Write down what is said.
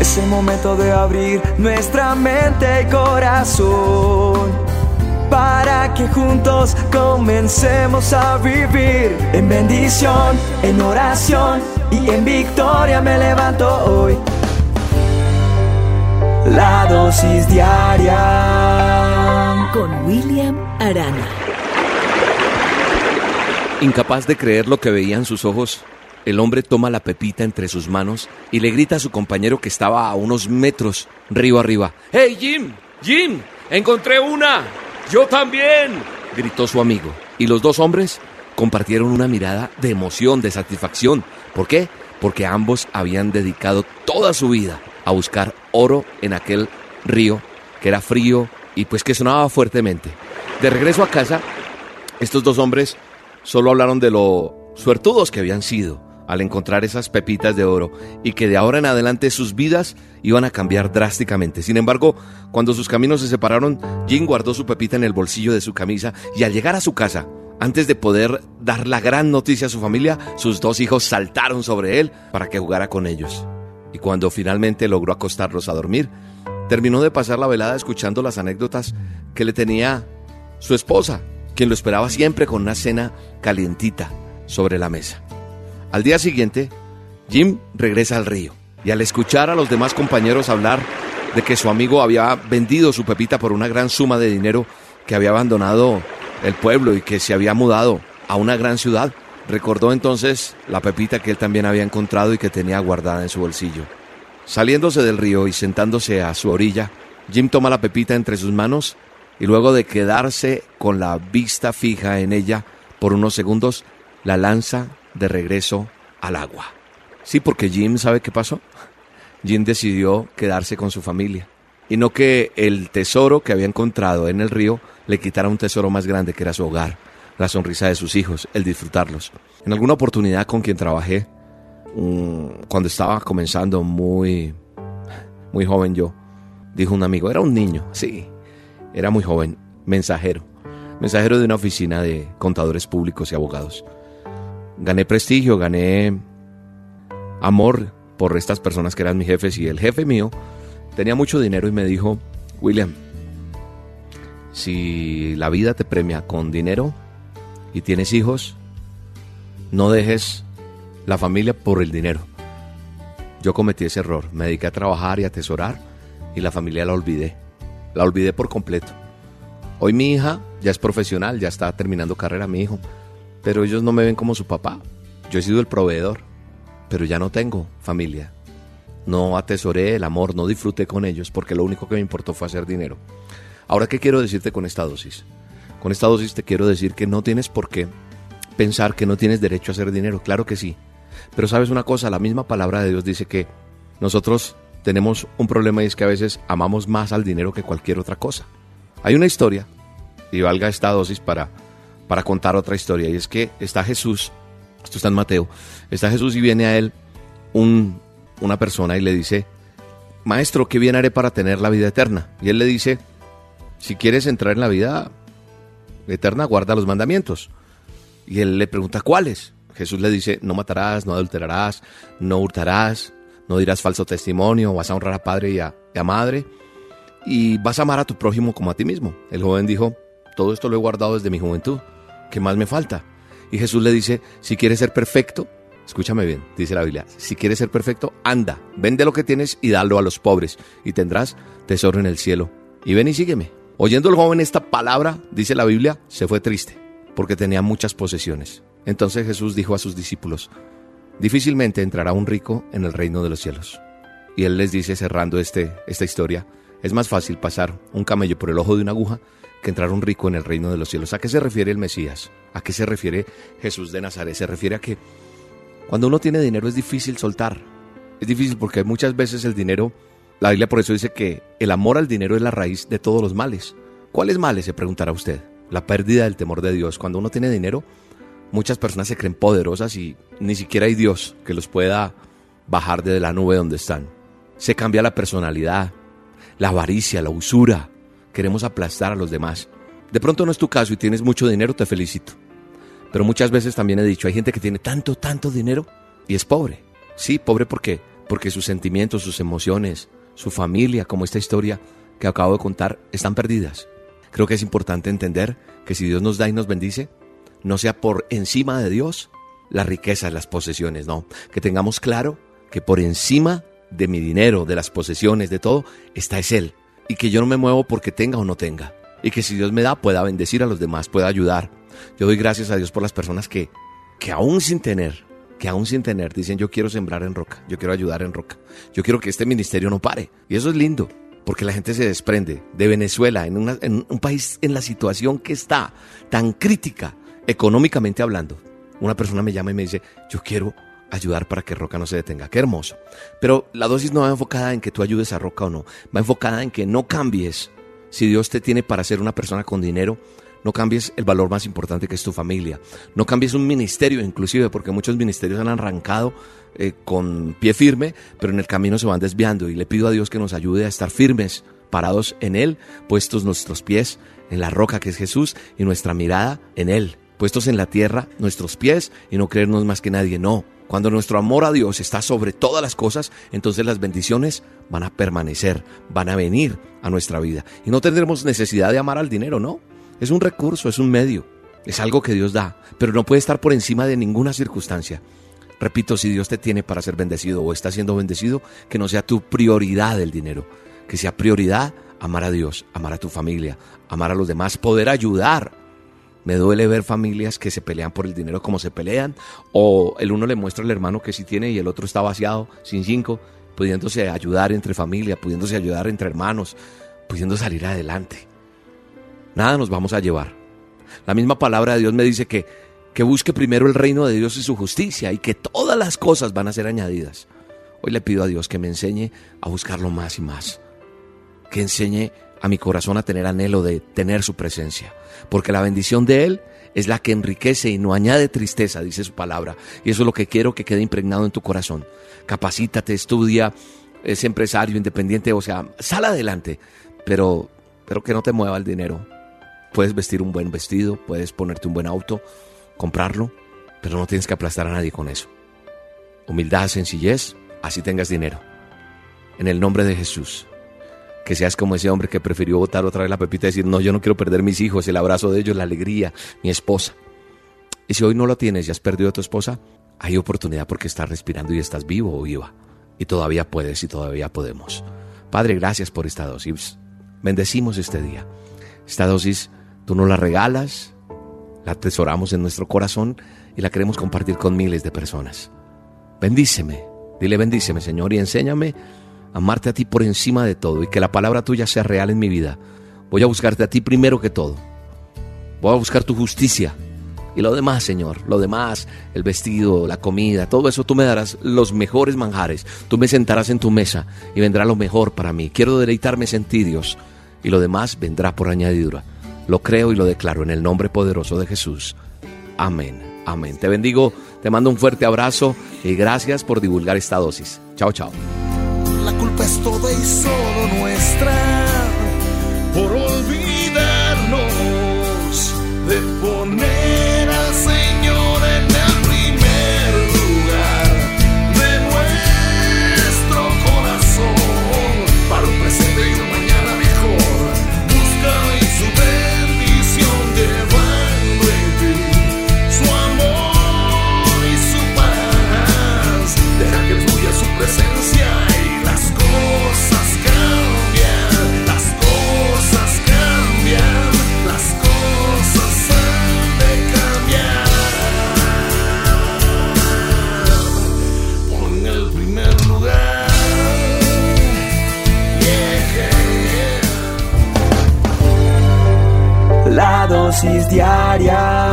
Es el momento de abrir nuestra mente y corazón para que juntos comencemos a vivir en bendición, en oración y en victoria me levanto hoy. La dosis diaria con William Arana. Incapaz de creer lo que veía en sus ojos, el hombre toma la pepita entre sus manos y le grita a su compañero que estaba a unos metros río arriba. ¡Hey, Jim! ¡Jim! ¡Encontré una! ¡Yo también! gritó su amigo. Y los dos hombres compartieron una mirada de emoción, de satisfacción. ¿Por qué? Porque ambos habían dedicado toda su vida a buscar oro en aquel río que era frío y pues que sonaba fuertemente. De regreso a casa, estos dos hombres solo hablaron de lo suertudos que habían sido al encontrar esas pepitas de oro y que de ahora en adelante sus vidas iban a cambiar drásticamente. Sin embargo, cuando sus caminos se separaron, Jim guardó su pepita en el bolsillo de su camisa y al llegar a su casa, antes de poder dar la gran noticia a su familia, sus dos hijos saltaron sobre él para que jugara con ellos. Y cuando finalmente logró acostarlos a dormir, terminó de pasar la velada escuchando las anécdotas que le tenía su esposa, quien lo esperaba siempre con una cena calientita sobre la mesa. Al día siguiente, Jim regresa al río y al escuchar a los demás compañeros hablar de que su amigo había vendido su pepita por una gran suma de dinero, que había abandonado el pueblo y que se había mudado a una gran ciudad, recordó entonces la pepita que él también había encontrado y que tenía guardada en su bolsillo. Saliéndose del río y sentándose a su orilla, Jim toma la pepita entre sus manos y luego de quedarse con la vista fija en ella por unos segundos, la lanza de regreso al agua. Sí, porque Jim sabe qué pasó. Jim decidió quedarse con su familia y no que el tesoro que había encontrado en el río le quitara un tesoro más grande que era su hogar, la sonrisa de sus hijos, el disfrutarlos. En alguna oportunidad con quien trabajé, cuando estaba comenzando muy, muy joven yo, dijo un amigo, era un niño, sí, era muy joven, mensajero, mensajero de una oficina de contadores públicos y abogados gané prestigio, gané amor por estas personas que eran mis jefes y el jefe mío tenía mucho dinero y me dijo, William, si la vida te premia con dinero y tienes hijos, no dejes la familia por el dinero. Yo cometí ese error, me dediqué a trabajar y a atesorar y la familia la olvidé, la olvidé por completo. Hoy mi hija ya es profesional, ya está terminando carrera mi hijo pero ellos no me ven como su papá. Yo he sido el proveedor, pero ya no tengo familia. No atesoré el amor, no disfruté con ellos porque lo único que me importó fue hacer dinero. Ahora, ¿qué quiero decirte con esta dosis? Con esta dosis te quiero decir que no tienes por qué pensar que no tienes derecho a hacer dinero. Claro que sí. Pero sabes una cosa, la misma palabra de Dios dice que nosotros tenemos un problema y es que a veces amamos más al dinero que cualquier otra cosa. Hay una historia, y valga esta dosis para para contar otra historia. Y es que está Jesús, esto está en Mateo, está Jesús y viene a él un, una persona y le dice, Maestro, ¿qué bien haré para tener la vida eterna? Y él le dice, si quieres entrar en la vida eterna, guarda los mandamientos. Y él le pregunta, ¿cuáles? Jesús le dice, no matarás, no adulterarás, no hurtarás, no dirás falso testimonio, vas a honrar a padre y a, y a madre, y vas a amar a tu prójimo como a ti mismo. El joven dijo, todo esto lo he guardado desde mi juventud. ¿Qué más me falta? Y Jesús le dice, si quieres ser perfecto, escúchame bien, dice la Biblia, si quieres ser perfecto, anda, vende lo que tienes y dalo a los pobres, y tendrás tesoro en el cielo. Y ven y sígueme. Oyendo el joven esta palabra, dice la Biblia, se fue triste, porque tenía muchas posesiones. Entonces Jesús dijo a sus discípulos, difícilmente entrará un rico en el reino de los cielos. Y él les dice, cerrando este, esta historia, es más fácil pasar un camello por el ojo de una aguja que entrar un rico en el reino de los cielos. ¿A qué se refiere el Mesías? ¿A qué se refiere Jesús de Nazaret? Se refiere a que cuando uno tiene dinero es difícil soltar. Es difícil porque muchas veces el dinero, la Biblia por eso dice que el amor al dinero es la raíz de todos los males. ¿Cuáles males? Se preguntará usted. La pérdida del temor de Dios. Cuando uno tiene dinero, muchas personas se creen poderosas y ni siquiera hay Dios que los pueda bajar de la nube donde están. Se cambia la personalidad, la avaricia, la usura, queremos aplastar a los demás. De pronto no es tu caso y tienes mucho dinero, te felicito. Pero muchas veces también he dicho, hay gente que tiene tanto, tanto dinero y es pobre. Sí, pobre porque porque sus sentimientos, sus emociones, su familia, como esta historia que acabo de contar, están perdidas. Creo que es importante entender que si Dios nos da y nos bendice, no sea por encima de Dios las riquezas, las posesiones, no. Que tengamos claro que por encima de mi dinero, de las posesiones, de todo, está es Él. Y que yo no me muevo porque tenga o no tenga. Y que si Dios me da, pueda bendecir a los demás, pueda ayudar. Yo doy gracias a Dios por las personas que, que aún sin tener, que aún sin tener, dicen yo quiero sembrar en roca, yo quiero ayudar en roca, yo quiero que este ministerio no pare. Y eso es lindo, porque la gente se desprende de Venezuela, en, en un país en la situación que está tan crítica, económicamente hablando. Una persona me llama y me dice, yo quiero ayudar para que Roca no se detenga. Qué hermoso. Pero la dosis no va enfocada en que tú ayudes a Roca o no, va enfocada en que no cambies. Si Dios te tiene para ser una persona con dinero, no cambies el valor más importante que es tu familia. No cambies un ministerio inclusive, porque muchos ministerios han arrancado eh, con pie firme, pero en el camino se van desviando. Y le pido a Dios que nos ayude a estar firmes, parados en Él, puestos nuestros pies en la roca que es Jesús y nuestra mirada en Él. Puestos en la tierra nuestros pies y no creernos más que nadie. No, cuando nuestro amor a Dios está sobre todas las cosas, entonces las bendiciones van a permanecer, van a venir a nuestra vida. Y no tendremos necesidad de amar al dinero, ¿no? Es un recurso, es un medio, es algo que Dios da, pero no puede estar por encima de ninguna circunstancia. Repito, si Dios te tiene para ser bendecido o está siendo bendecido, que no sea tu prioridad el dinero, que sea prioridad amar a Dios, amar a tu familia, amar a los demás, poder ayudar. Me duele ver familias que se pelean por el dinero como se pelean, o el uno le muestra al hermano que sí tiene y el otro está vaciado, sin cinco, pudiéndose ayudar entre familia, pudiéndose ayudar entre hermanos, pudiendo salir adelante nada nos vamos a llevar. La misma palabra de Dios me dice que, que busque primero el reino de Dios y su justicia y que todas las cosas van a ser añadidas. Hoy le pido a Dios que me enseñe a buscarlo más y más. Que enseñe a mi corazón a tener anhelo de tener su presencia. Porque la bendición de Él es la que enriquece y no añade tristeza, dice su palabra. Y eso es lo que quiero que quede impregnado en tu corazón. Capacítate, estudia, es empresario independiente, o sea, sal adelante, pero, pero que no te mueva el dinero. Puedes vestir un buen vestido, puedes ponerte un buen auto, comprarlo, pero no tienes que aplastar a nadie con eso. Humildad, sencillez, así tengas dinero. En el nombre de Jesús. Que seas como ese hombre que prefirió botar otra vez la pepita y decir, no, yo no quiero perder mis hijos, el abrazo de ellos, la alegría, mi esposa. Y si hoy no lo tienes y has perdido a tu esposa, hay oportunidad porque estás respirando y estás vivo o viva. Y todavía puedes y todavía podemos. Padre, gracias por esta dosis. Bendecimos este día. Esta dosis Tú nos la regalas, la atesoramos en nuestro corazón y la queremos compartir con miles de personas. Bendíceme, dile bendíceme Señor y enséñame amarte a ti por encima de todo y que la palabra tuya sea real en mi vida. Voy a buscarte a ti primero que todo. Voy a buscar tu justicia y lo demás, Señor, lo demás, el vestido, la comida, todo eso tú me darás los mejores manjares. Tú me sentarás en tu mesa y vendrá lo mejor para mí. Quiero deleitarme en Dios, y lo demás vendrá por añadidura. Lo creo y lo declaro en el nombre poderoso de Jesús. Amén. Amén. Te bendigo, te mando un fuerte abrazo y gracias por divulgar esta dosis. Chao, chao. Culpa es toda y solo nuestra Yeah. La dosis diaria